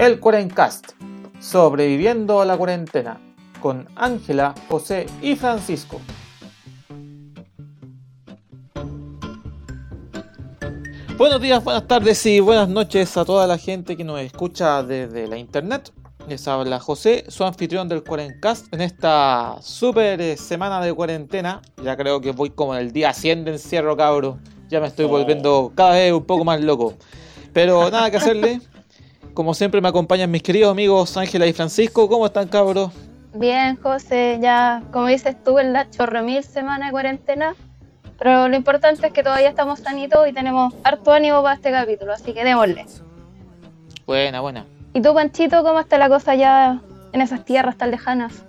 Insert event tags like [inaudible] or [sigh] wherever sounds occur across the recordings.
el Cuarencast, sobreviviendo a la cuarentena, con Ángela, José y Francisco. Buenos días, buenas tardes y buenas noches a toda la gente que nos escucha desde la internet. Les habla José, su anfitrión del Cuarencast en esta super eh, semana de cuarentena. Ya creo que voy como en el día 100 de encierro, cabro. Ya me estoy volviendo cada vez un poco más loco. Pero nada que hacerle. [laughs] Como siempre me acompañan mis queridos amigos Ángela y Francisco. ¿Cómo están, cabros? Bien, José, ya como dices tú, en la chorro mil semana de cuarentena. Pero lo importante es que todavía estamos sanitos y tenemos harto ánimo para este capítulo, así que démosle. Buena, buena. ¿Y tú, Panchito, cómo está la cosa ya en esas tierras tan lejanas?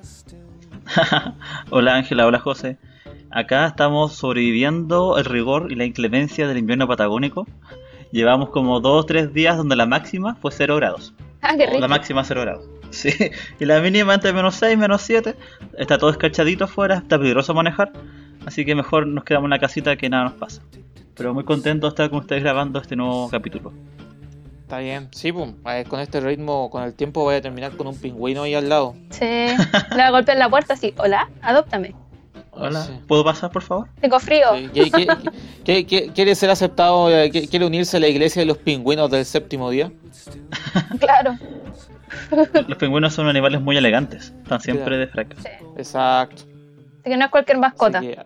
[laughs] hola Ángela, hola José. Acá estamos sobreviviendo el rigor y la inclemencia del invierno patagónico. Llevamos como dos o tres días donde la máxima fue 0 grados. Ah, qué rico. La máxima 0 grados. [laughs] Sí, y la mínima entre menos 6, menos 7. Está todo escarchadito afuera, está peligroso manejar. Así que mejor nos quedamos en la casita que nada nos pasa. Pero muy contento de estar con ustedes grabando este nuevo capítulo. Está bien, sí, pum. Con este ritmo, con el tiempo voy a terminar con un pingüino ahí al lado. Sí, le va a golpear la puerta así. Hola, adóptame. Hola, Sí. ¿puedo pasar por favor? Tengo frío. Sí, ¿qué- qué- qué- qué- ¿Quiere ser aceptado? eh, qué- ¿Quiere unirse a la iglesia de los pingüinos del séptimo día? [laughs] Claro. Los pingüinos son animales muy elegantes, están siempre de fraca. Sí. Exacto. Así que no es cualquier mascota. Que,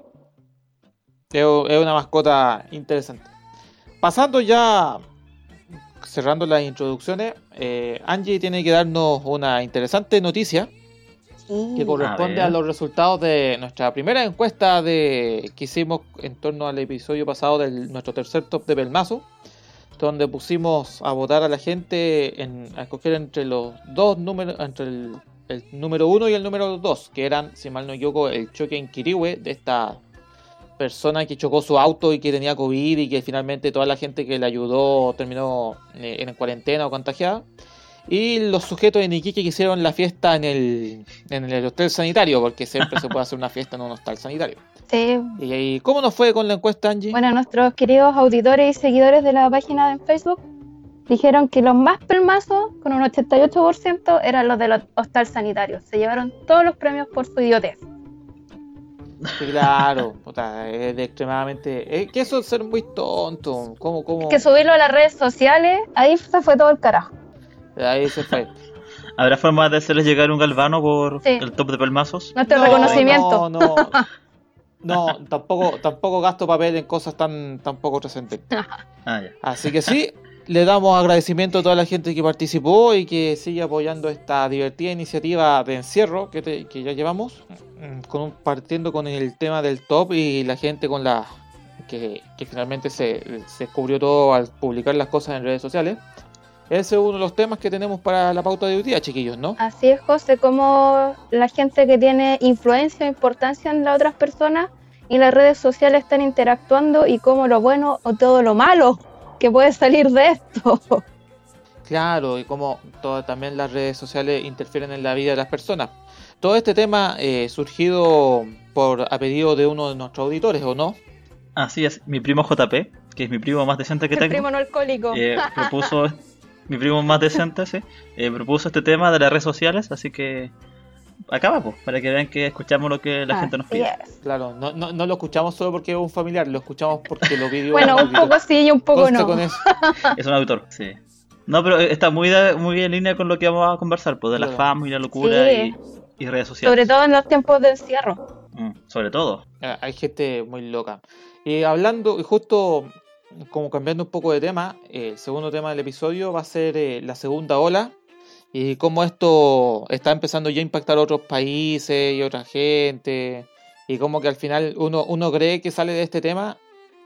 es una mascota interesante. Pasando ya, cerrando las introducciones, eh, Angie tiene que darnos una interesante noticia que corresponde A los resultados de nuestra primera encuesta de que hicimos en torno al episodio pasado de nuestro tercer top de Pelmazo, donde pusimos a votar a la gente en, a escoger entre los dos números, entre el, el número uno y el número dos, que eran, si mal no equivoco, el choque en Quirihue de esta persona que chocó su auto y que tenía COVID y que finalmente toda la gente que le ayudó terminó eh, en cuarentena o contagiada. Y los sujetos en Iquique que hicieron la fiesta en el, en el hotel sanitario, porque siempre se puede hacer una fiesta en un hostal sanitario. Sí. ¿Y cómo nos fue con la encuesta, Angie? Bueno, nuestros queridos auditores y seguidores de la página de Facebook dijeron que los más pelmazos, con un 88%, eran los de los hostal sanitarios. Se llevaron todos los premios por su idiotez. Claro, puta, es de extremadamente. Es que eso es ser muy tonto. ¿Cómo, cómo? Que subirlo a las redes sociales, ahí se fue todo el carajo. Ahí se fue. [laughs] ¿Habrá forma de hacerles llegar un galvano por Sí. el top de pelmazos? Nuestro No, reconocimiento. No, no. [laughs] No, tampoco, tampoco gasto papel en cosas tan, tan poco trascendentes. [laughs] Ah, ya. Así que sí, le damos agradecimiento a toda la gente que participó y que sigue apoyando esta divertida iniciativa de encierro que, te- que ya llevamos, mm, con un- partiendo con el tema del top y la gente con la que, que finalmente se, se descubrió todo al publicar las cosas en redes sociales. Ese es uno de los temas que tenemos para la pauta de hoy día, chiquillos, ¿no? Así es, José, como la gente que tiene influencia e importancia en las otras personas y las redes sociales están interactuando y cómo lo bueno o todo lo malo que puede salir de esto. [laughs] Claro, y como todo- también las redes sociales interfieren en la vida de las personas. Todo este tema eh, surgido por a pedido de uno de nuestros auditores, ¿o no? Así es, mi primo JP, que es mi primo más decente que El tengo, primo no alcohólico. eh, [laughs] propuso, mi primo más decente, sí, eh, propuso este tema de las redes sociales, así que acaba, pues, para que vean que escuchamos lo que la gente nos pide. es. Claro, no, no, no lo escuchamos solo porque es un familiar, lo escuchamos porque lo pidió Bueno, un poco sí y un poco Consta no. con eso. [laughs] Es un autor, sí. No, pero eh, está muy, de- muy en línea con lo que vamos a conversar, pues, de la fama y la locura Sí. y, y redes sociales. Sobre todo en los tiempos de encierro. Mm, sobre todo. Ah, Hay gente muy loca. Y hablando, y justo como cambiando un poco de tema, eh, el segundo tema del episodio va a ser eh, la segunda ola y cómo esto está empezando ya a impactar a otros países y otra gente. Y como que al final uno, uno cree que sale de este tema,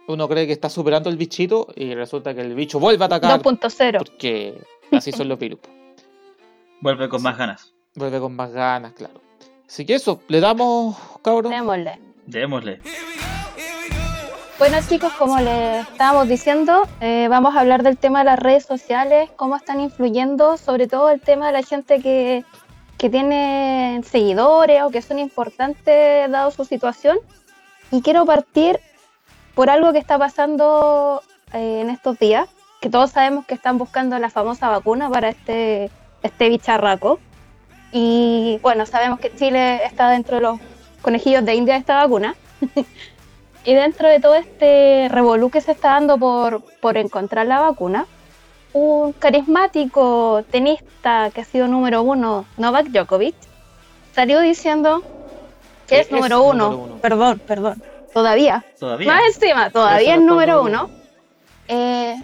uno cree que está superando el bichito y resulta que el bicho vuelve a atacar 2.0. porque así son los virus. [laughs] Vuelve con más ganas. Vuelve con más ganas, claro. Así que eso, le damos, cabrón. Démosle. Démosle. Bueno chicos, como les estábamos diciendo, eh, vamos a hablar del tema de las redes sociales, cómo están influyendo, sobre todo el tema de la gente que, que tiene seguidores o que son importantes dado su situación. Y quiero partir por algo que está pasando eh, en estos días, que todos sabemos que están buscando la famosa vacuna para este este bicharraco. Y bueno, sabemos que Chile está dentro de los conejillos de India de esta vacuna. [laughs] y dentro de todo este revolú que se está dando por, por encontrar la vacuna, un carismático tenista que ha sido número uno, Novak Djokovic, salió diciendo que es, número, uno. Perdón, perdón. Todavía. Todavía. Más encima, todavía es número uno. Eh,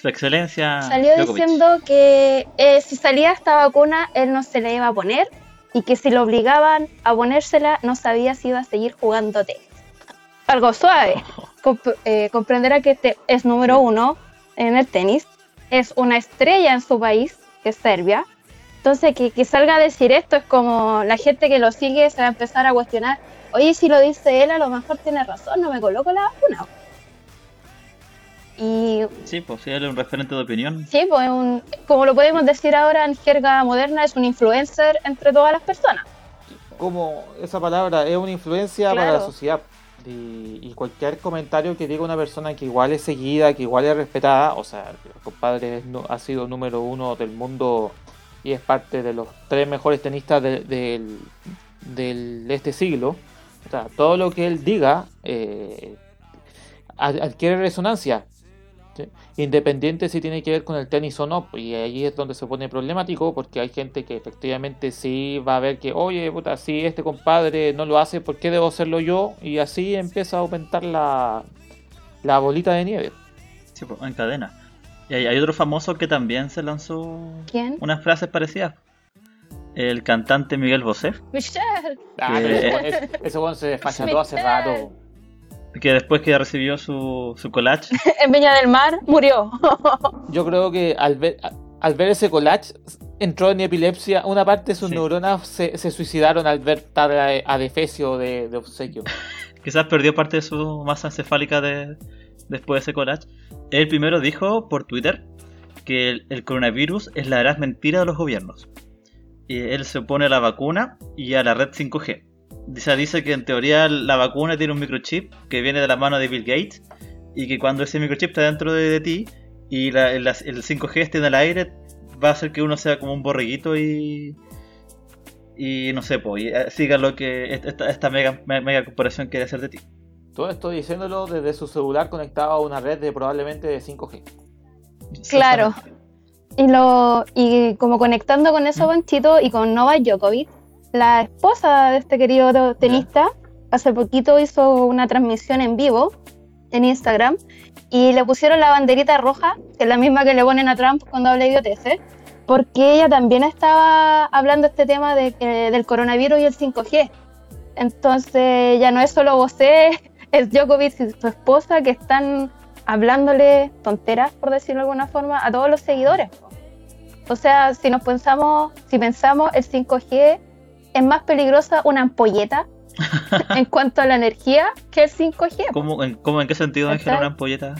Su excelencia. Salió diciendo que eh, si salía esta vacuna, él no se la iba a poner y que si lo obligaban a ponérsela, no sabía si iba a seguir jugando tenis. Algo suave. [laughs] Eh, comprenderá que este es número uno en el tenis, es una estrella en su país, que es Serbia. Entonces, que, que salga a decir esto es como la gente que lo sigue se va a empezar a cuestionar. Oye, si lo dice él, a lo mejor tiene razón, no me coloco la vacuna. Y, sí, pues sí, él es un referente de opinión. Sí, pues un, como lo podemos decir ahora en jerga moderna, es un influencer entre todas las personas. Como esa palabra es una influencia para la sociedad. Y, cualquier comentario que diga una persona que igual es seguida, que igual es respetada, o sea, el compadre ha sido número uno del mundo y es parte de los tres mejores tenistas de, este siglo. O sea, todo lo que él diga eh, adquiere resonancia. Independiente si tiene que ver con el tenis o no, y ahí es donde se pone problemático, porque hay gente que efectivamente sí va a ver que, oye, puta, si este compadre no lo hace, ¿por qué debo hacerlo yo? Y así empieza a aumentar la, la bolita de nieve. Sí, pues, en cadena. Y hay, otro famoso que también se lanzó ¿Quién? unas frases parecidas. El cantante Miguel Bosé. Michelle. Ah, ese se despacható hace rato que después que recibió su, su collage. [laughs] en Viña del Mar murió. [laughs] Yo creo que al ver, al ver ese collage entró en epilepsia. Una parte de sus neuronas se, se, suicidaron al ver tal adefesio de, de obsequio. [laughs] Quizás perdió parte de su masa encefálica de, después de ese collage. Él primero dijo por Twitter que el, el coronavirus es la gran mentira de los gobiernos. Y él se opone a la vacuna y a la red 5G Dice, dice que en teoría la vacuna tiene un microchip que viene de la mano de Bill Gates y que cuando ese microchip está dentro de, ti y el, 5G esté en el aire, va a hacer que uno sea como un borreguito y. Y no sé, pues, siga lo que esta, mega, mega corporación quiere hacer de ti. Todo esto diciéndolo desde su celular conectado a una red de probablemente de 5G. Claro. Y, lo, y como conectando con eso, Banchito, y con Nova Djokovic, la esposa de este querido tenista hace poquito hizo una transmisión en vivo en Instagram y le pusieron la banderita roja, que es la misma que le ponen a Trump cuando habla idioteces, porque ella también estaba hablando este tema de, del coronavirus y el 5G. Entonces ya no es solo vos, [laughs] es Djokovic y su esposa que están hablándole tonteras, por decirlo de alguna forma, a todos los seguidores. O sea, si nos pensamos, si pensamos el 5G es más peligrosa una ampolleta [laughs] en cuanto a la energía que el 5G. ¿Cómo, en, cómo, en qué sentido, Ángela, una ampolleta?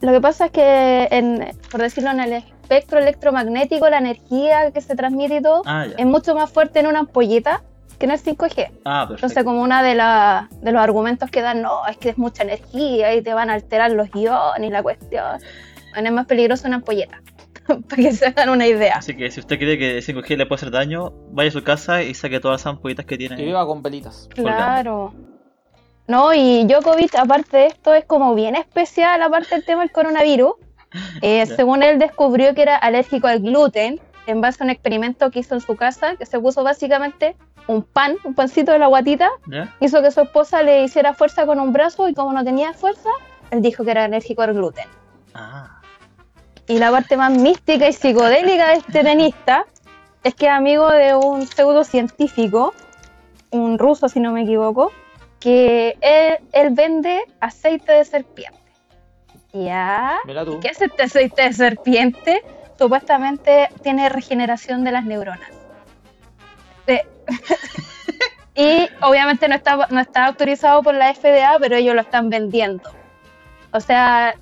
Lo que pasa es que, en, por decirlo en el espectro electromagnético, la energía que se transmite y todo ah, es mucho más fuerte en una ampolleta que en el 5G. Ah, Entonces, como uno de, la, de los argumentos que dan, no, es que es mucha energía y te van a alterar los iones y la cuestión. Bueno, es más peligroso una ampolleta. [laughs] para que se hagan una idea. Así que si usted cree que 5G le puede hacer daño, vaya a su casa y saque todas las ampollitas que tiene. Y viva con velitas. Claro. No, y Djokovic, aparte de esto, es como bien especial, aparte del tema del coronavirus. [laughs] Eh, según él, descubrió que era alérgico al gluten en base a un experimento que hizo en su casa, que se puso básicamente un pan, un pancito de la guatita, hizo que su esposa le hiciera fuerza con un brazo y como no tenía fuerza, él dijo que era alérgico al gluten. Ah. Y la parte más mística y psicodélica de este tenista es que es amigo de un pseudocientífico, un ruso si no me equivoco, que él, vende aceite de serpiente. ¿Ya? ¿Qué es este aceite de serpiente? Supuestamente tiene regeneración de las neuronas. [laughs] y obviamente no está, no está autorizado por la FDA, pero ellos lo están vendiendo. O sea,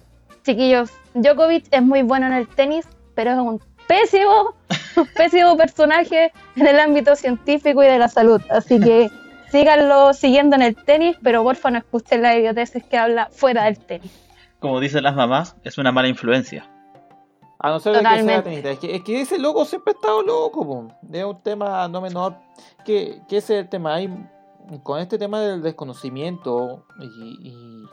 chiquillos, Djokovic es muy bueno en el tenis, pero es un pésimo, [laughs] pésimo personaje en el ámbito científico y de la salud. Así que síganlo siguiendo en el tenis, pero porfa no escuchen la idioteces que habla fuera del tenis. Como dicen las mamás, es una mala influencia. A no ser de que sea tenista. Es que, es que, ese loco siempre ha estado loco, po. es un tema no menor. Que, que ese es el tema. Hay, con este tema del desconocimiento y,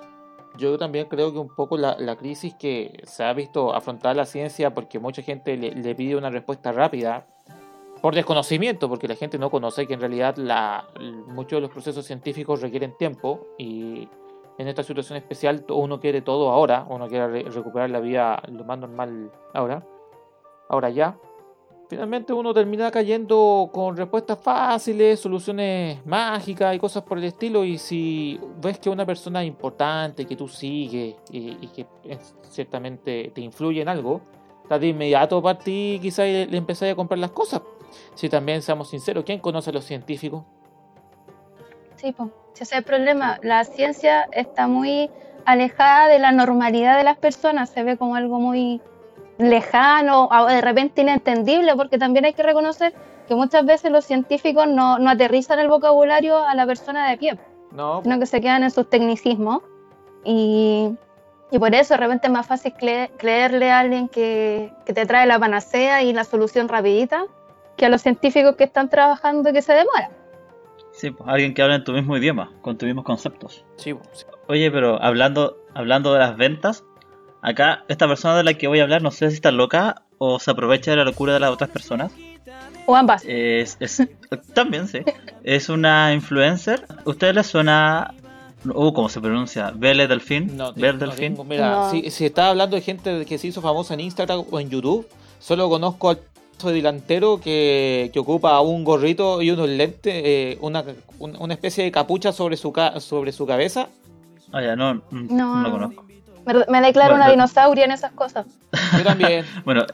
yo también creo que un poco la, la, crisis que se ha visto afrontar la ciencia porque mucha gente le, pide una respuesta rápida por desconocimiento, porque la gente no conoce que en realidad la, muchos de los procesos científicos requieren tiempo y en esta situación especial uno quiere todo ahora, uno quiere recuperar la vida lo más normal ahora, ahora ya. Finalmente uno termina cayendo con respuestas fáciles, soluciones mágicas y cosas por el estilo. Y si ves que una persona importante que tú sigues y, que ciertamente te influye en algo, de inmediato para ti quizás le, le a comprar las cosas. Si también seamos sinceros, ¿quién conoce a los científicos? Sí, pues, ese es el problema. La ciencia está muy alejada de la normalidad de las personas, se ve como algo muy lejano o de repente inentendible, porque también hay que reconocer que muchas veces los científicos no, no aterrizan el vocabulario a la persona de pie, no. sino que se quedan en sus tecnicismos. Y, y por eso de repente es más fácil creerle a alguien que, que, te trae la panacea y la solución rapidita que a los científicos que están trabajando y que se demoran. Sí, pues, alguien que habla en tu mismo idioma, con tus mismos conceptos. Sí, pues, Oye, pero hablando, hablando de las ventas, acá esta persona de la que voy a hablar no sé si está loca o se aprovecha de la locura de las otras personas. O ambas. Es, [laughs] también, sí. Es una influencer. ¿Ustedes les suena Uh, ¿cómo se pronuncia? ¿Belle Delfín? No, Delfín? mira, si, si está hablando de gente que se hizo famosa en Instagram o en YouTube, solo conozco al de delantero que, ocupa un gorrito y unos lentes, eh, una, una, especie de capucha sobre su, sobre su cabeza. Ah, ya, no, no, lo conozco. Me, declaro una dinosauria en esas cosas. Yo también. [laughs] bueno,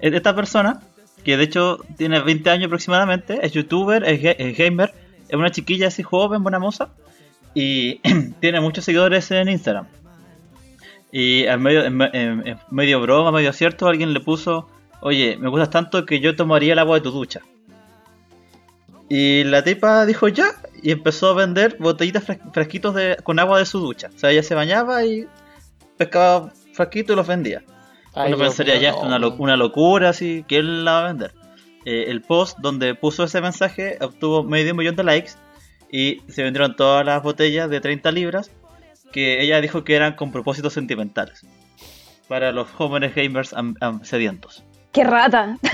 esta persona, que de hecho tiene 20 años aproximadamente, es youtuber, es, gamer, es una chiquilla así joven, buena moza, y [clears throat] tiene muchos seguidores en Instagram. Y en medio, en medio broma, medio cierto, alguien le puso oye, me gustas tanto que yo tomaría el agua de tu ducha. Y la tipa dijo ya y empezó a vender botellitas fresquitos de, con agua de su ducha. O sea, ella se bañaba y pescaba frasquitos y los vendía. Uno pensaría ya, es una, una, locura así, que él la va a vender. Eh, el post donde puso ese mensaje obtuvo medio millón de likes y se vendieron todas las botellas de 30 libras que ella dijo que eran con propósitos sentimentales para los jóvenes gamers sedientos. ¡Qué rata! [laughs]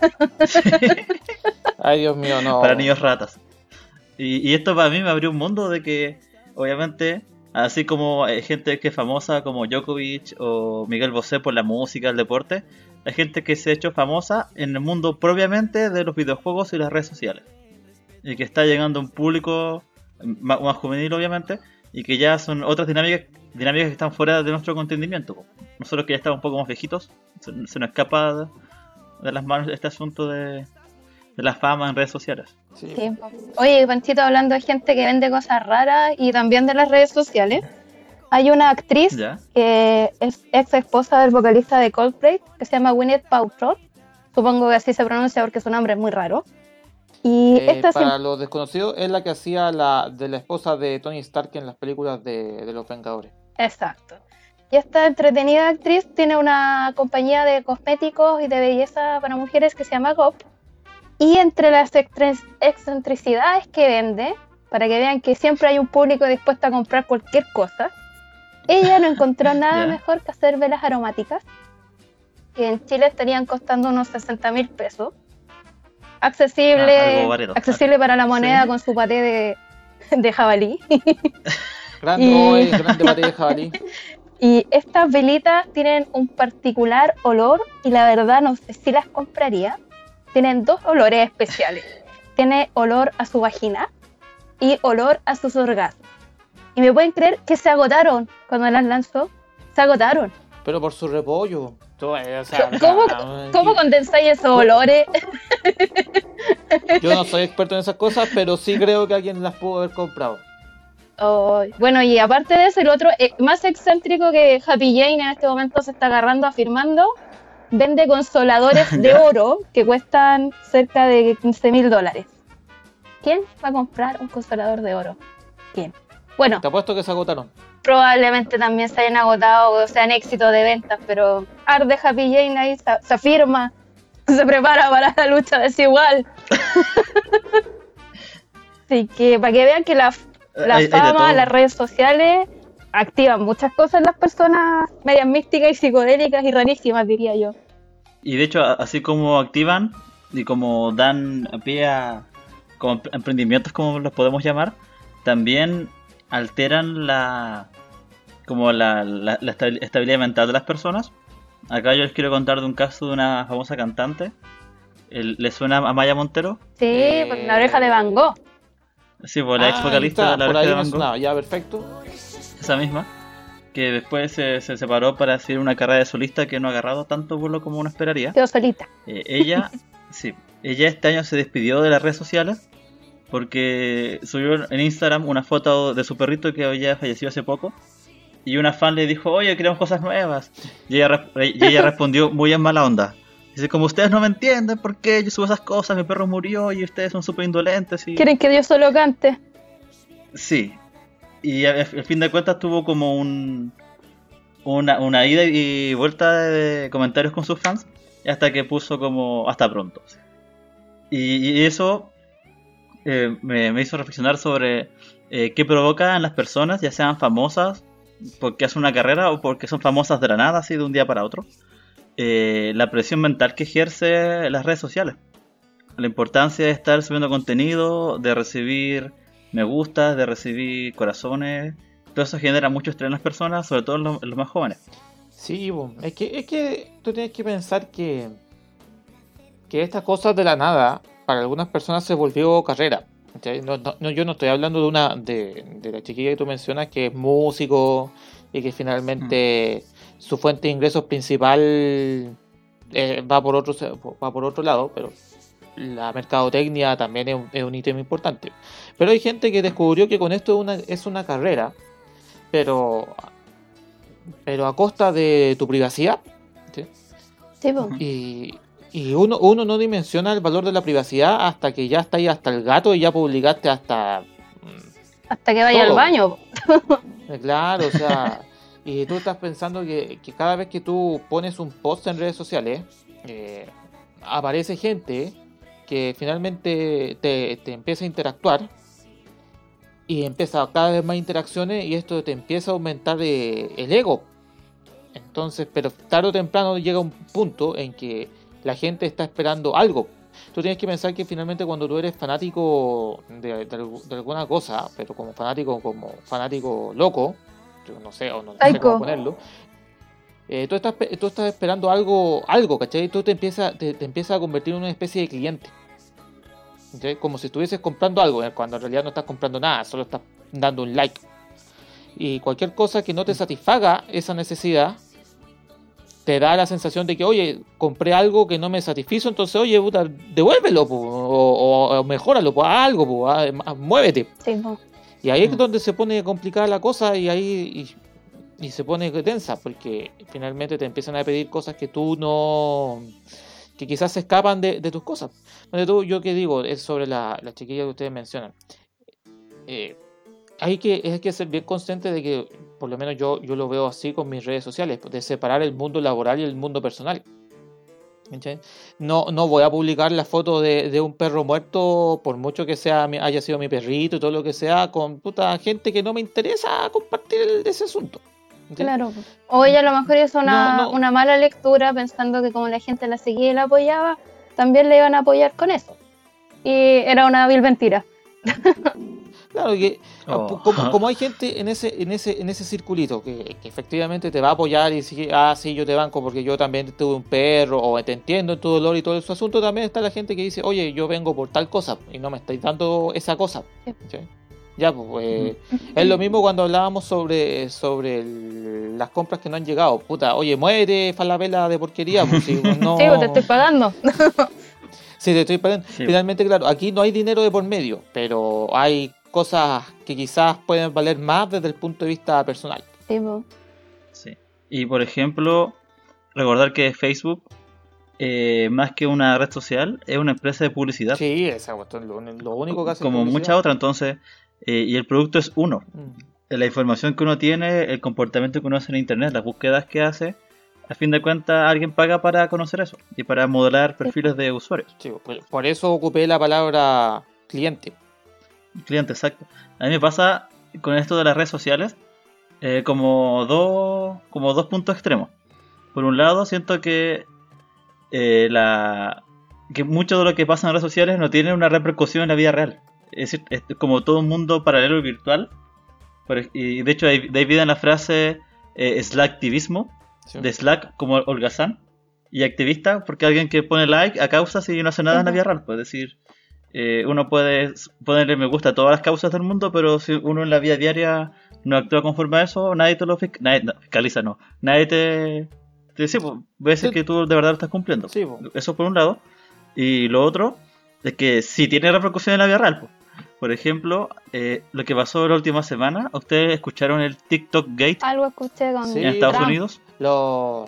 [laughs] Ay, Dios mío, no. Para niños ratas. Y, esto para mí me abrió un mundo de que, obviamente, así como hay gente que es famosa como Djokovic o Miguel Bosé por la música, el deporte, hay gente que se ha hecho famosa en el mundo propiamente de los videojuegos y las redes sociales. Y que está llegando a un público más, juvenil, obviamente, y que ya son otras dinámicas, dinámicas que están fuera de nuestro entendimiento. Nosotros que ya estamos un poco más viejitos, se, se nos escapa de las manos este asunto de, la fama en redes sociales. Sí. Oye, Panchito, hablando de gente que vende cosas raras y también de las redes sociales, hay una actriz que es ex esposa del vocalista de Coldplay, que se llama Gwyneth Paltrow. Supongo que así se pronuncia porque su nombre es muy raro. Y eh, para los desconocidos, es la que hacía la de la esposa de Tony Stark en las películas de, de Los Vengadores. Exacto. Y esta entretenida actriz tiene una compañía de cosméticos y de belleza para mujeres que se llama GOP. Y entre las excentricidades que vende, para que vean que siempre hay un público dispuesto a comprar cualquier cosa, ella no encontró [laughs] nada mejor que hacer velas aromáticas, que en Chile estarían costando unos 60 mil pesos. Accesible, ah, accesible para la moneda con su paté de, de jabalí. [laughs] Grande, grande paté de jabalí. [laughs] Y estas velitas tienen un particular olor y la verdad no sé si las compraría. Tienen dos olores especiales. Tiene olor a su vagina y olor a sus orgasmos. Y me pueden creer que se agotaron cuando las lanzó. Se agotaron. Pero por su repollo. ¿Cómo, condensáis esos olores? Yo no soy experto en esas cosas, pero sí creo que alguien las pudo haber comprado bueno, y aparte de eso, el otro, eh, más excéntrico que Happy Jane en este momento se está agarrando afirmando, vende consoladores [laughs] de oro que cuestan cerca de 15 mil dólares. ¿Quién va a comprar un consolador de oro? ¿Quién? Bueno. Te apuesto que se agotaron. probablemente también se hayan agotado o sean éxito de ventas, pero Arde Happy Jane ahí se, se afirma, [laughs] se prepara para la lucha desigual. [laughs] Así que para que vean que la, la Hay- fama, las redes sociales activan muchas cosas en las personas medias místicas y psicodélicas y rarísimas, diría yo. Y de hecho, así como activan y como dan pie a como empre- emprendimientos, como los podemos llamar, también alteran la como la, la- la estabil- estabilidad mental de las personas. Acá yo les quiero contar de un caso de una famosa cantante. El- ¿Le suena a Maya Montero? Sí, Eh, pues la oreja de Van Gogh. Sí, pues la Ah, ex vocalista está, de la por Oreja ahí de Van Gogh. ya, perfecto. Esa misma, que después se, se separó para hacer una carrera de solista que no ha agarrado tanto vuelo como uno esperaría. Quedó solita. Eh, ella, [laughs] sí, ella este año se despidió de las redes sociales porque subió en Instagram una foto de su perrito que había fallecido hace poco y una fan le dijo, oye, queremos cosas nuevas. Y ella, re- y ella [laughs] respondió muy en mala onda. Dice, como ustedes no me entienden, ¿por qué yo subo esas cosas? Mi perro murió y ustedes son súper indolentes. Y... ¿Quieren que Dios solo cante? Sí. Y al fin de cuentas tuvo como un una, ida y vuelta de comentarios con sus fans hasta que puso como hasta pronto. Y, eso eh, me, hizo reflexionar sobre eh, qué provoca en las personas, ya sean famosas porque hacen una carrera o porque son famosas de la nada, así de un día para otro, eh, la presión mental que ejerce las redes sociales. La importancia de estar subiendo contenido, de recibir me gusta, de recibir corazones. Todo eso genera mucho estrés en las personas, sobre todo en los, en los más jóvenes. Sí, es que, es que tú tienes que pensar que, que estas cosas de la nada, para algunas personas se volvió carrera. No, no- yo no estoy hablando de una de, de la chiquilla que tú mencionas que es músico y que finalmente su fuente de ingresos principal eh, va por otro va por otro lado, pero la mercadotecnia también es un, es un ítem importante. Pero hay gente que descubrió que con esto es una, es una carrera, pero pero a costa de tu privacidad. ¿sí? Sí. Ujú. Y, y uno, uno no dimensiona el valor de la privacidad hasta que ya está ahí hasta el gato y ya publicaste hasta... mm, Hasta que vaya al baño. eh, Claro, o sea, [laughs] y tú estás pensando que, que cada vez que tú pones un post en redes sociales, eh, aparece gente que finalmente te, te empieza a interactuar y empieza cada vez más interacciones y esto te empieza a aumentar eh, el ego. Entonces, pero tarde o temprano llega un punto en que la gente está esperando algo. Tú tienes que pensar que finalmente cuando tú eres fanático de, de algu- de alguna cosa, pero como fanático, como fanático loco, yo no sé, o no sé cómo ponerlo, eh, tú, estás, tú estás esperando algo, algo, ¿cachai? Tú te empiezas te, te empiezas a convertir en una especie de cliente. ¿cachai? Como si estuvieses comprando algo, eh, cuando en realidad no estás comprando nada, solo estás dando un like. Y cualquier cosa que no te satisfaga esa necesidad, te da la sensación de que, oye, compré algo que no me satisfizo, entonces, oye, puta, devuélvelo, po, o, mejóralo, po, algo, po, haz- haz- muévete. Sí, po. Y ahí es Mm. donde se pone complicada la cosa y ahí y, se pone tensa, porque finalmente te empiezan a pedir cosas que tú no. que quizás se escapan de, tus cosas. Donde tú, yo que digo, es sobre la, la chiquilla que ustedes mencionan. Eh, hay que, hay que ser bien consciente de que, por lo menos yo, yo lo veo así con mis redes sociales, de separar el mundo laboral y el mundo personal. No, no voy a publicar la foto de, un perro muerto, por mucho que sea haya sido mi perrito y todo lo que sea, con puta gente que no me interesa compartir ese asunto. Claro. O ella a lo mejor hizo una, No, no. una mala lectura pensando que como la gente la seguía y la apoyaba, también le iban a apoyar con eso. Y era una vil mentira. [laughs] Claro que Oh. como, como hay gente en ese, en ese, en ese circulito que, que efectivamente te va a apoyar y decir, ah, sí, yo te banco porque yo también tuve un perro, o te entiendo en tu dolor y todo su asunto, también está la gente que dice, oye, yo vengo por tal cosa y no me estáis dando esa cosa. Sí. Ya, pues, eh, es lo mismo cuando hablábamos sobre, sobre el- las compras que no han llegado. Puta, oye, muere falabella de porquería. Pues, si no... [laughs] Sí, pues te estoy pagando. [laughs] Sí, te estoy pagando. Sí. Finalmente, claro, aquí no hay dinero de por medio, pero hay cosas que quizás pueden valer más desde el punto de vista personal. Sí. Y por ejemplo, recordar que Facebook, eh, más que una red social, es una empresa de publicidad. Sí, esa cuestión, lo, lo único que hace. como muchas otras, entonces, eh, y el producto es uno. Mm. la información que uno tiene, el comportamiento que uno hace en internet, las búsquedas que hace, a fin de cuentas alguien paga para conocer eso y para modelar perfiles de usuarios. Sí, por eso ocupé la palabra cliente. Cliente, exacto. A mí me pasa con esto de las redes sociales eh, como, dos, como dos puntos extremos. Por un lado, siento que, eh, la, que mucho de lo que pasa en redes sociales no tiene una repercusión en la vida real. Es decir, es como todo un mundo paralelo y virtual. Y de hecho, hay, de ahí viene la frase eh, slacktivismo, de Slack como holgazán, y activista, porque alguien que pone like a causas y no hace nada en la vida real. Pues decir, eh, uno puede ponerle me gusta a todas las causas del mundo, pero si uno en la vida diaria no actúa conforme a eso, nadie te lo fiscaliza, no. Nadie te, te dice, pues, ves que tú de verdad lo estás cumpliendo. Eso por un lado. Y lo otro es que si tiene repercusión en la vida real. Pues. Por ejemplo, eh, lo que pasó la última semana, ¿ustedes escucharon el TikTok Gate? Algo escuché con en Estados Unidos. Los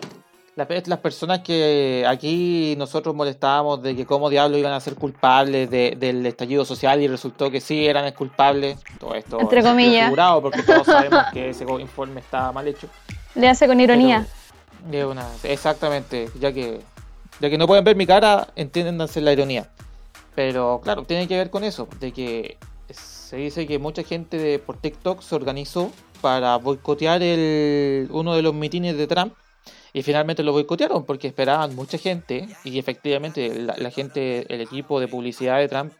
las, personas que aquí nosotros molestábamos de que cómo diablos iban a ser culpables del estallido social y resultó que sí eran culpables. Todo esto Entre comillas. porque todos [laughs] sabemos que ese informe está mal hecho. Le hace con ironía. exactamente, ya que ya que no pueden ver mi cara, entiéndanse la ironía. Pero claro, tiene que ver con eso, de que se dice que mucha gente de, por TikTok se organizó para boicotear el, uno de los mitines de Trump y finalmente lo boicotearon porque esperaban mucha gente y efectivamente la, gente, el equipo de publicidad de Trump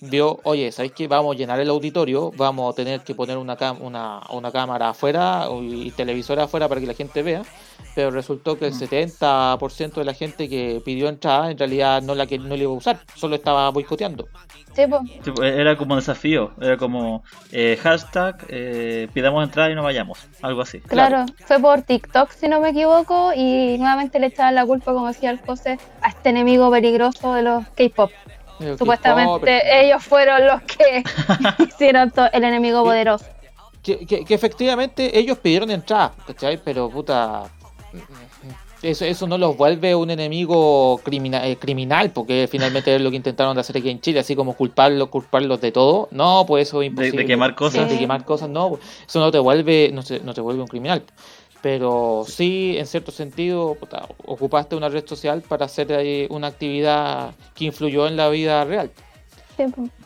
vio, oye, ¿sabéis qué? Vamos a llenar el auditorio, vamos a tener que poner una, una, una cámara afuera y televisora afuera para que la gente vea, pero resultó que el 70% de la gente que pidió entrada en realidad no la que no le iba a usar, solo estaba boicoteando. era como desafío, era como eh, hashtag eh, pidamos entrada y no vayamos, algo así. Claro, fue por TikTok si no me equivoco y nuevamente le echaban la culpa, como decía el José, a este enemigo peligroso de los K-pop. Supuestamente ellos fueron los que [laughs] hicieron el enemigo poderoso. Que, efectivamente ellos pidieron entrada, ¿cachai? Pero puta. Eso, eso no los vuelve un enemigo criminal, eh, criminal, porque finalmente es lo que intentaron hacer aquí en Chile, así como culparlos, culparlos de todo. No, pues eso es imposible. De, quemar cosas. De quemar cosas, no. Eso no te vuelve, no, no te vuelve un criminal pero sí, en cierto sentido, ocupaste una red social para hacer una actividad que influyó en la vida real.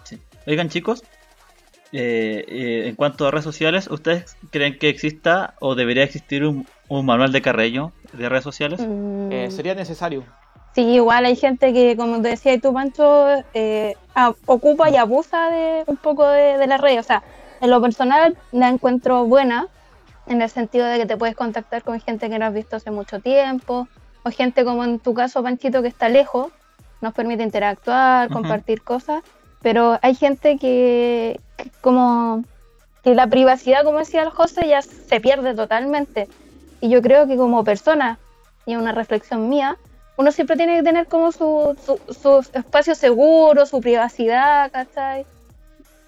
Sí. Oigan chicos, eh, eh, en cuanto a redes sociales, ¿ustedes creen que exista o debería existir un, manual de carreño de redes sociales? Mm. Eh, sería necesario. Sí, igual hay gente que, como te decía tú, Pancho, ocupa y abusa de un poco de, de las redes. O sea, en lo personal la encuentro buena, en el sentido de que te puedes contactar con gente que no has visto hace mucho tiempo, o gente como en tu caso, Panchito, que está lejos, nos permite interactuar, compartir cosas, pero hay gente que, como que la privacidad, como decía el José, ya se pierde totalmente. Y yo creo que como persona, y una reflexión mía, uno siempre tiene que tener como su, su, su espacio seguro, su privacidad, ¿cachai?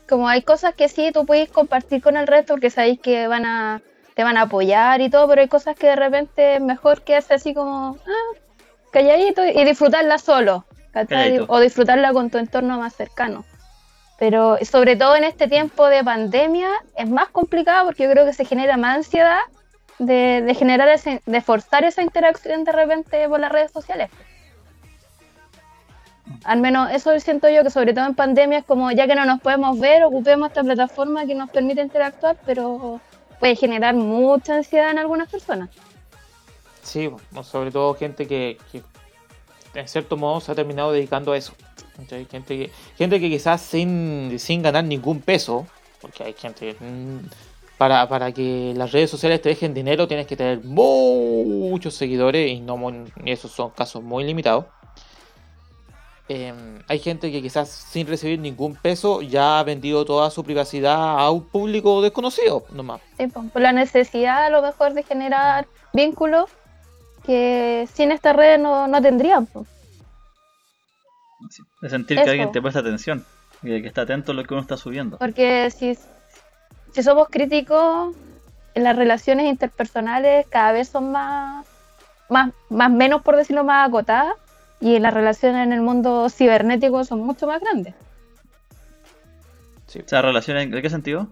Como hay cosas que sí tú puedes compartir con el resto porque sabéis que van a te van a apoyar y todo, pero hay cosas que de repente es mejor que hacer así como ah, calladito y disfrutarla solo, o disfrutarla con tu entorno más cercano. Pero sobre todo en este tiempo de pandemia es más complicado porque yo creo que se genera más ansiedad de, generar ese, de forzar esa interacción de repente por las redes sociales. Al menos eso siento yo que sobre todo en pandemia es como ya que no nos podemos ver, ocupemos esta plataforma que nos permite interactuar, pero puede generar mucha ansiedad en algunas personas. Sí, sobre todo gente que, en cierto modo se ha terminado dedicando a eso. Gente que, gente que quizás sin, sin ganar ningún peso, porque hay gente mm, para, para que las redes sociales te dejen dinero tienes que tener muchos seguidores y no esos son casos muy limitados. Em, hay gente que quizás sin recibir ningún peso ya ha vendido toda su privacidad a un público desconocido, nomás. Sí, por la necesidad a lo mejor de generar vínculos que sin esta red no, no tendrían. de sentir que alguien te presta atención y que está atento a lo que uno está subiendo. Porque si, si somos críticos, en las relaciones interpersonales cada vez son más, más, más menos, por decirlo más acotadas y las relaciones en el mundo cibernético son mucho más grandes. Sí. O sea, ¿relaciones en qué sentido?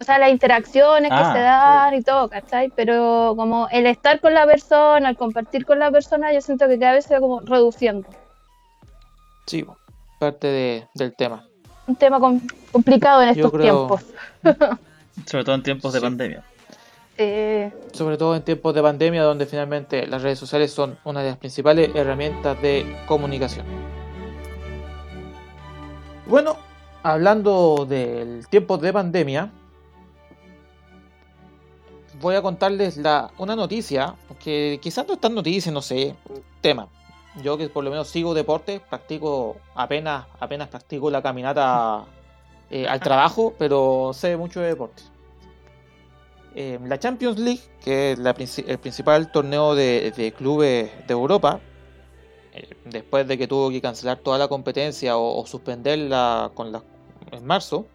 o sea, las interacciones que Ah, se dan y todo, ¿cachai? Pero como el estar con la persona, el compartir con la persona, yo siento que cada vez se va como reduciendo. Sí, parte de- del tema. Un tema com- complicado en Yo estos creo- tiempos. Sobre todo en tiempos de pandemia. Eh, Sobre todo en tiempos de pandemia, donde finalmente las redes sociales son una de las principales herramientas de comunicación. Bueno, hablando del tiempo de pandemia, voy a contarles la, una noticia que quizás no es tan noticia, no sé, tema. Yo que por lo menos sigo deporte, practico apenas, apenas practico la caminata eh, al trabajo, pero sé mucho de deporte. Eh, la Champions League, que es el principal torneo de, clubes de Europa, eh, después de que tuvo que cancelar toda la competencia o, suspenderla con en marzo,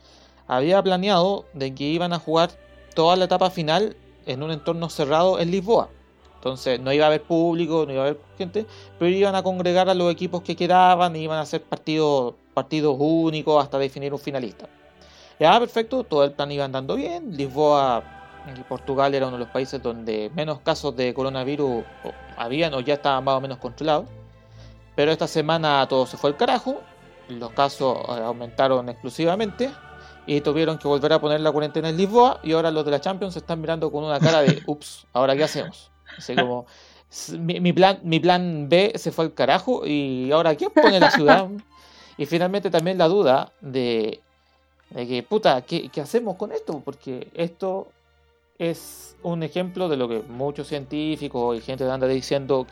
había planeado de que iban a jugar toda la etapa final en un entorno cerrado en Lisboa. Entonces no iba a haber público, no iba a haber gente, pero iban a congregar a los equipos que quedaban y iban a hacer partidos, partidos únicos hasta definir un finalista. Ya, perfecto, todo el plan iba andando bien. Lisboa Portugal era uno de los países donde menos casos de coronavirus habían o ya estaban más o menos controlados. Pero esta semana todo se fue al carajo, los casos eh, aumentaron exclusivamente y tuvieron que volver a poner la cuarentena en Lisboa y ahora los de la Champions se están mirando con una cara de [laughs] ups, ¿ahora qué hacemos? Así como mi, mi plan, mi plan B se fue al carajo y ahora ¿quién pone la ciudad? [laughs] Y finalmente también la duda de, de que, puta, ¿qué, qué hacemos con esto? Porque esto es un ejemplo de lo que muchos científicos y gente anda diciendo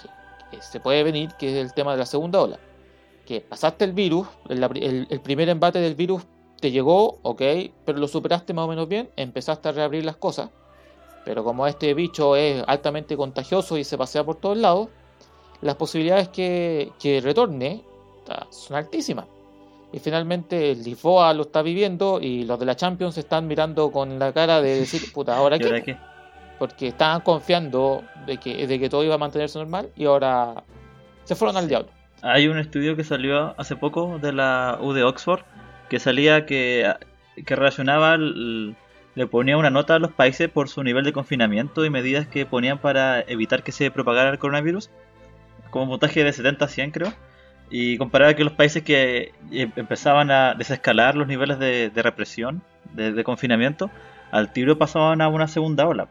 que, se puede venir, que es el tema de la segunda ola. Que pasaste el virus, el, primer embate del virus te llegó, ok, pero lo superaste más o menos bien, empezaste a reabrir las cosas. Pero como este bicho es altamente contagioso y se pasea por todos lados, las posibilidades que, que retorne ta, son altísimas. Y finalmente Lisboa lo está viviendo y los de la Champions están mirando con la cara de decir, [laughs] puta, ¿ahora ¿Y ahora qué? qué? Porque estaban confiando de que, de que todo iba a mantenerse normal y ahora se fueron al diablo. Hay un estudio que salió hace poco de la U de Oxford que salía que, que relacionaba, el- le ponía una nota a los países por su nivel de confinamiento y medidas que ponían para evitar que se propagara el coronavirus, como un puntaje de 70 a 100 creo, y comparaba que los países que eh, empezaban a desescalar los niveles de, de represión, de, de confinamiento, al tiro pasaban a una segunda ola.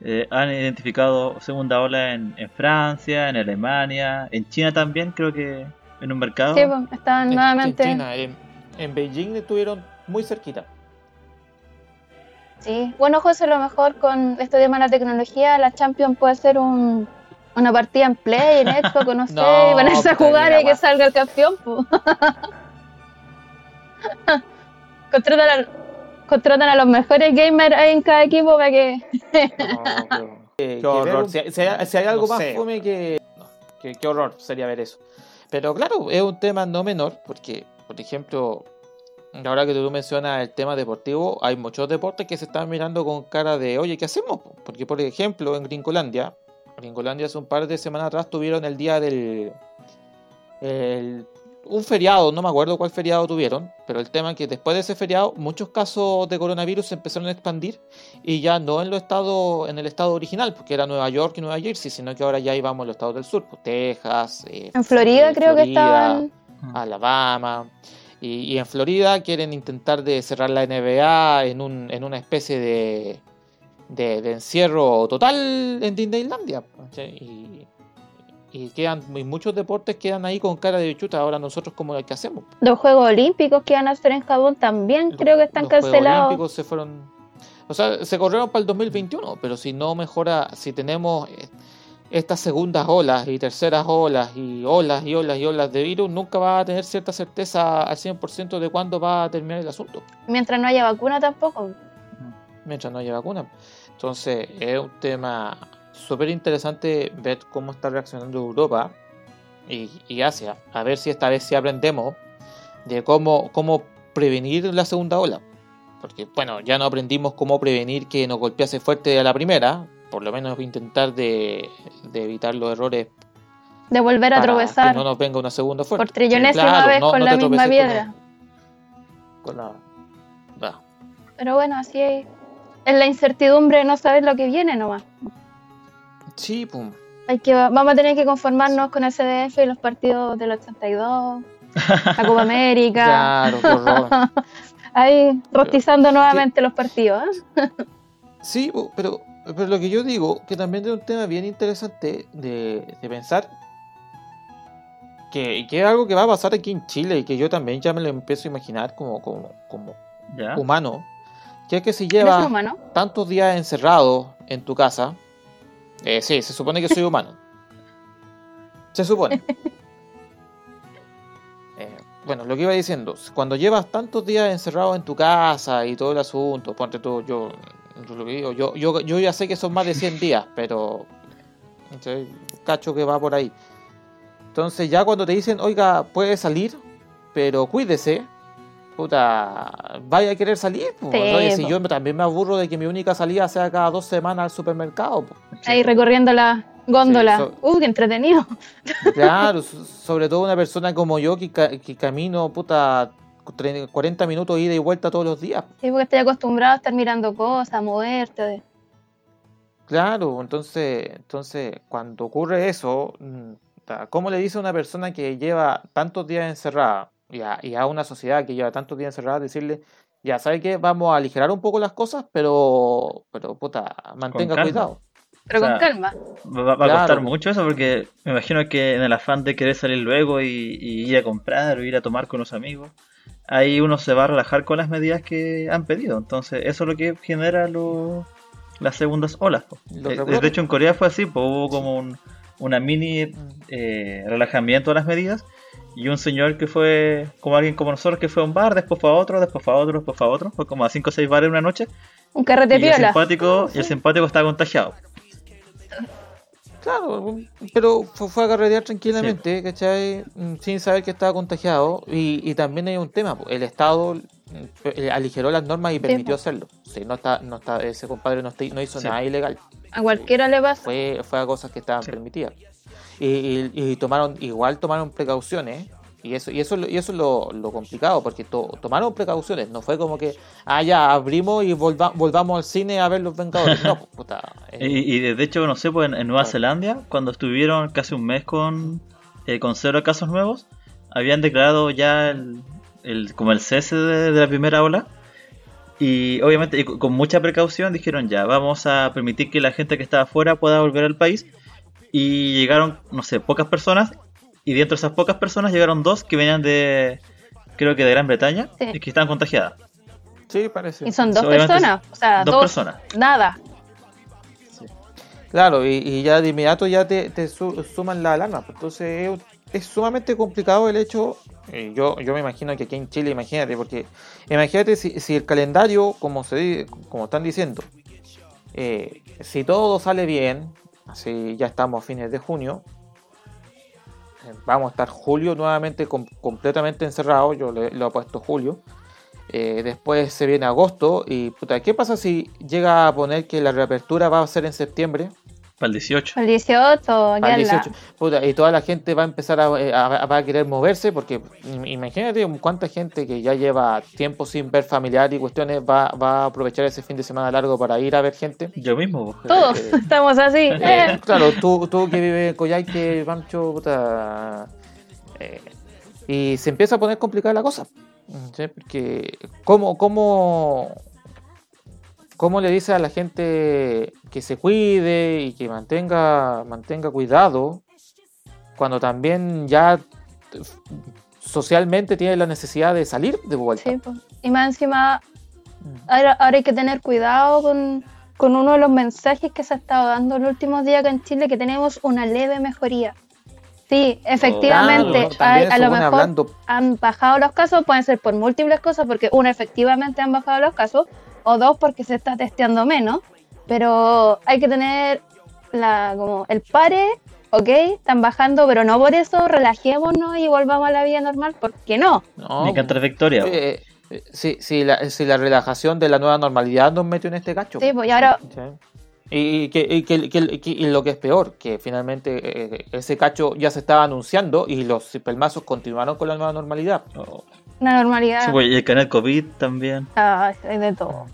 Eh, han identificado segunda ola en, en Francia, en Alemania, en China también, creo que en un mercado. sí, pues, estaban En- nuevamente. En, China, en, en Beijing estuvieron muy cerquita. Sí, bueno, José, a lo mejor con este tema de la tecnología, la Champions puede ser un, una partida en Play, en Xbox, no sé, No, y ponerse a puta, jugar y que salga el campeón. pues. [laughs] contratan, a, contratan a los mejores gamers ahí en cada equipo para que... [laughs] No, qué horror. Si, si hay, si hay algo no más sé. fome que... no, qué, qué horror sería ver eso. Pero claro, es un tema no menor porque, por ejemplo, ahora que tú mencionas el tema deportivo, hay muchos deportes que se están mirando con cara de, oye, ¿qué hacemos? Porque, por ejemplo, en Gringolandia, Gringolandia hace un par de semanas atrás tuvieron el día del... el- un feriado, no me acuerdo cuál feriado tuvieron, pero el tema es que después de ese feriado muchos casos de coronavirus se empezaron a expandir y ya no en los estados, en el estado original, porque era Nueva York y Nueva Jersey, sino que ahora ya íbamos a los estados del sur, pues Texas, eh, En Florida eh, creo que estaban... Alabama. Y, y en Florida quieren intentar de cerrar la NBA en, un, en una especie de, de, de encierro total en Disneylandia. Y, y quedan y muchos deportes quedan ahí con cara de chuta. Ahora nosotros como que hacemos. Los Juegos Olímpicos que van a hacer en Japón también Los- creo que están los Juegos cancelados. Olímpicos se fueron. O sea, se corrieron para el 2021, pero si no mejora, si tenemos eh, estas segundas olas y terceras olas y olas y olas y olas de virus, nunca va a tener cierta certeza al 100% de cuándo va a terminar el asunto, Mientras no haya vacuna tampoco. mientras no haya vacuna. Entonces, es un tema súper interesante ver cómo está reaccionando Europa y, y Asia, a ver si esta vez sí aprendemos de cómo, cómo prevenir la segunda ola. Porque, bueno, ya no aprendimos cómo prevenir que nos golpease fuerte a la primera, por lo menos intentar de, de evitar los errores De volver a para tropezar que no nos venga una segunda fuerte. por trillonésima Claro, vez no- con no la misma con piedra. Con la... Pero bueno, así es. Es la incertidumbre de no saber lo que viene nomás. Sí, pum. Hay que, vamos a tener que conformarnos con el CDF y los partidos del 82, [laughs] la Copa América. Claro, por favor. [laughs] Ahí rostizando nuevamente los partidos. ¿eh? [laughs] Sí, pero, pero lo que yo digo, que también es un tema bien interesante de, de pensar, que, que es algo que va a pasar aquí en Chile y que yo también ya me lo empiezo a imaginar como, como, como ¿Ya? humano, que es que si ¿Eres llevas humano? tantos días encerrado en tu casa, eh, sí, se supone que soy humano. [laughs] Se supone. Eh, bueno, lo que iba diciendo, cuando llevas tantos días encerrado en tu casa y todo el asunto, ponte tú, yo, yo yo, yo, ya sé que son más de 100 días, pero ¿cachai? cacho que va por ahí. Entonces ya cuando te dicen, oiga, puede salir, pero cuídese, puta, vaya a querer salir. Sí, Oye, si yo también me aburro de que mi única salida sea cada dos semanas al supermercado. po. Ahí recorriendo la góndola. Sí, so- Uh, qué entretenido. [laughs] Claro, so- sobre todo una persona como yo que, que camino, puta, tre- 40 minutos ida y vuelta todos los días. Sí, porque estoy acostumbrado a estar mirando cosas, a moverte. Claro, entonces, entonces cuando ocurre eso, mm, ¿cómo le dice a una persona que lleva tantos días encerrada y a, y a una sociedad que lleva tantos días encerrada decirle, ya sabe que vamos a aligerar un poco las cosas, pero, pero puta, mantenga cuidado. Pero O sea, con calma. Va, va a costar mucho eso porque me imagino que en el afán de querer salir luego y, y ir a comprar o ir a tomar con los amigos, ahí uno se va a relajar con las medidas que han pedido. Entonces eso es lo que genera lo- las segundas olas. Eh, rebrotes. de hecho en Corea fue así, pues, hubo como un, una mini Mm. eh, relajamiento de las medidas y un señor que fue como alguien como nosotros que fue a un bar, después fue a otro, después fue a otro, después fue a otro, fue como a 5 o 6 bares en una noche Un carrete y el piola. simpático, y el simpático estaba contagiado. Claro, pero fue, fue a carretear tranquilamente, ¿cachai? Mm, Sin saber que estaba contagiado. Y, y también hay un tema, el Estado mm, eh, aligeró las normas y permitió hacerlo. Sí, no está, no está, ese compadre no, está- no hizo Sí. nada ilegal. A cualquiera le pasa. Fue, fue a cosas que estaban Sí. permitidas. Y, y- y tomaron, igual tomaron precauciones. Y eso, y eso, y eso es lo, lo complicado, porque to- tomaron precauciones. No fue como que, ah, ya abrimos y volva- volvamos al cine a ver los Vengadores. No, puta. [laughs] eh, Y, y de hecho, no sé, pues en, en Nueva. Zelanda, cuando estuvieron casi un mes con, eh, con cero casos nuevos, habían declarado ya el, el- como el cese de, de la primera ola. Y obviamente, y con con mucha precaución, dijeron ya, vamos a permitir que la gente que estaba afuera pueda volver al país. Y llegaron, no sé, pocas personas. Y dentro de esas pocas personas llegaron dos que venían de, creo que de Gran Bretaña, Sí. y que estaban contagiadas. sí, parece. Y son dos Obviamente personas. O sea, dos dos. personas. Nada. Claro, y, y ya de inmediato ya te, te su- suman la alarma. pues, Entonces es, es sumamente complicado el hecho. eh, yo, yo me imagino que aquí en Chile, imagínate, porque imagínate si, si el calendario, como se como están diciendo, eh, si todo sale bien, así ya estamos a fines de junio, eh, vamos a estar julio nuevamente com- completamente encerrados, yo lo he puesto julio. eh, después se viene agosto y puta, ¿qué pasa si llega a poner que la reapertura va a ser en septiembre? Para el 18. El 18, Para ya el la- 18. Puta, y toda la gente va a empezar a, a- va a querer moverse porque im- imagínate cuánta gente que ya lleva tiempo sin ver familiar y cuestiones va, va a aprovechar ese fin de semana largo para ir a ver gente. Yo mismo. Todos Eh, [laughs] estamos así. eh, eh. claro, tú, tú que vives en Coyhaique, Pancho, puta, eh, y se empieza a poner complicada la cosa. ¿sí? Porque, ¿cómo, cómo, ¿cómo le dice a la gente que se cuide y que mantenga, mantenga cuidado cuando también ya socialmente tiene la necesidad de salir de vuelta? Sí, pues. Y más encima, ahora, ahora hay que tener cuidado con, con uno de los mensajes que se ha estado dando en los últimos días acá en Chile, que tenemos una leve mejoría. Sí, efectivamente, hay- a lo mejor hablando han bajado los casos, pueden ser por múltiples cosas, porque uno, efectivamente han bajado los casos, o dos, porque se está testeando menos, pero hay que tener la, como el pare, ok, están bajando, pero no por eso relajémonos y volvamos a la vida normal, porque no. No, Ni pues. Eh, eh, si, si, la, la relajación de la nueva normalidad nos metió en este cacho. Sí, pues y ahora Sí. Y, que, y que- que- que- y lo que es peor, que finalmente eh, ese cacho ya se estaba anunciando y los pelmazos continuaron con la nueva normalidad. Oh. una normalidad. Sí, pues, y el canal COVID también. Ah, hay de todo.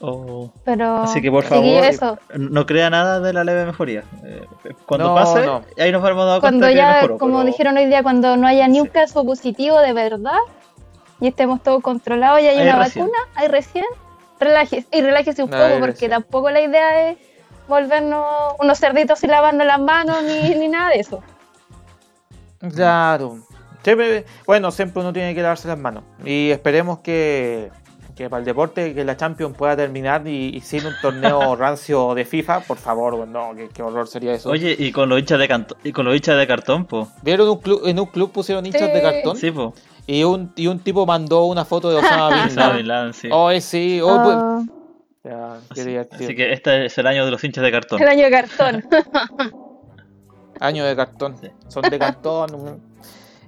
Oh. Pero Así que por favor, eso. no crea nada de la leve mejoría. Eh, cuando No, pase, no. ahí nos vamos a dar cuenta Cuando que ya, mejoró, como pero- dijeron hoy día, cuando no haya ni un Sí. caso positivo de verdad y estemos todos controlados y hay Ahí una recién. vacuna, ahí recién, relájese. Y relájese un poco porque recién. tampoco la idea es volvernos unos cerditos sin lavarnos las manos ni, [laughs] ni nada de eso. Claro. Siempre- bueno, siempre uno tiene que lavarse las manos. Y esperemos que, que para el deporte, que la Champions pueda terminar y, y sin un torneo [laughs] rancio de FIFA, por favor, bueno, no, qué, qué horror sería eso. Oye, y con los hinchas de, canto- y con los hinchas de cartón, po. ¿Vieron un club, en un club pusieron hinchas Sí. de cartón? Sí, po. Y un, y un tipo mandó una foto de Osama [laughs] Bin Osama Laden. Bin Laden, sí. Oh, sí, oh, pues- Qué Así, divertido. así que este es el año de los hinchas de cartón. el año de cartón. [laughs] Año de cartón. Sí. Son de cartón.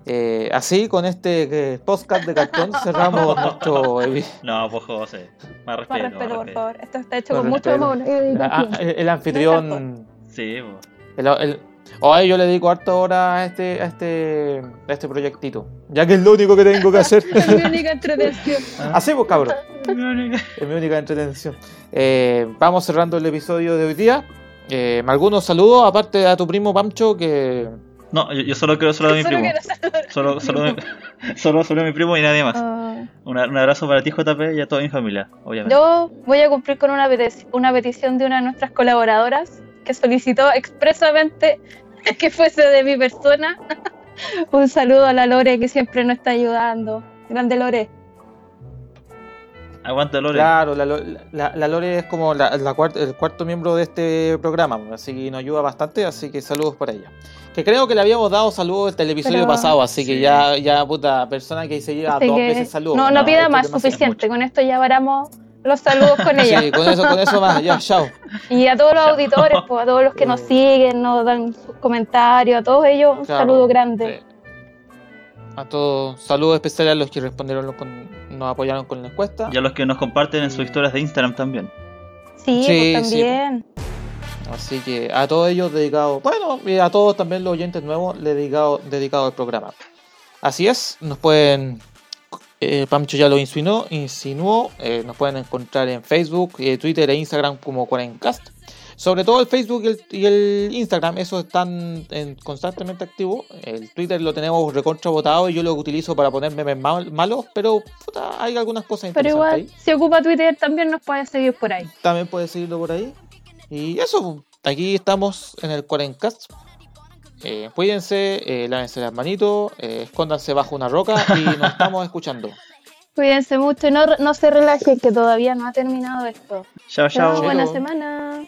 Eh, así, con este eh, podcast de cartón, cerramos [laughs] nuestro. No, pues José. Más respeto. Más más respeto, por respeto. favor. Esto está hecho Con con mucho respeto. amor. y dedicación. Ah, el, el anfitrión. Sí, po. El, el- Oye, yo le dedico harta hora a este, a este, a este proyectito. Ya que es lo único que tengo que hacer. [laughs] Es mi única entretención. Así pues, cabrón. Es mi única entretención. Eh, vamos cerrando el episodio de hoy día. Eh, algunos saludos, aparte a tu primo Pancho, que No, yo, yo solo quiero saludar a mi Solo primo. Solo, solo, [laughs] solo, solo a mi primo y nadie más. Ah, Un, un abrazo para ti, JP, y a toda mi familia, obviamente. Yo voy a cumplir con una, una petición de una de nuestras colaboradoras que solicitó expresamente que fuese de mi persona. [laughs] Un saludo a la Lore que siempre nos está ayudando. Grande Lore. Aguanta, Lore. Claro, la, la- la Lore es como la, la cuart- el cuarto miembro de este programa, así que nos ayuda bastante, así que saludos para ella. Que creo que le habíamos dado saludos el episodio Pero- pasado, así que Sí. ya, ya, puta, persona que se lleva Así dos que veces saludos. no, no No, pida más, suficiente. Con esto ya varamos los saludos con [laughs] ella. Sí, con eso, con eso más, ya, chao. [laughs] Y a todos los auditores, pues, a todos los que nos siguen, nos dan sus comentarios, a todos ellos, un Claro, saludo grande. sí. A todos, saludos especiales a los que respondieron, con- nos apoyaron con la encuesta. Y a los que nos comparten en sus historias de Instagram también. Sí, Sí, pues sí. también. Así que a todos ellos dedicados, bueno, y a todos también los oyentes nuevos le dedicado, dedicado al programa. Así es, nos pueden, eh, Pamcho ya lo insinuó, insinuó eh, nos pueden encontrar en Facebook, eh, Twitter e Instagram como Cuarencast. Sobre todo el Facebook y el, y el Instagram, esos están en- constantemente activos. El Twitter lo tenemos recontra votado y yo lo utilizo para poner memes mal- malos, pero puta, hay algunas cosas Pero interesantes igual, ahí. si ocupa Twitter, también nos puede seguir por ahí. También puedes seguirlo por ahí. Y eso, aquí estamos en el Cuarencast. Eh, cuídense, eh, lávense las manitos, eh, escóndanse bajo una roca y nos [laughs] estamos escuchando. Cuídense mucho y no, no se relajen, que todavía no ha terminado esto. Chao, chao. Buena semana.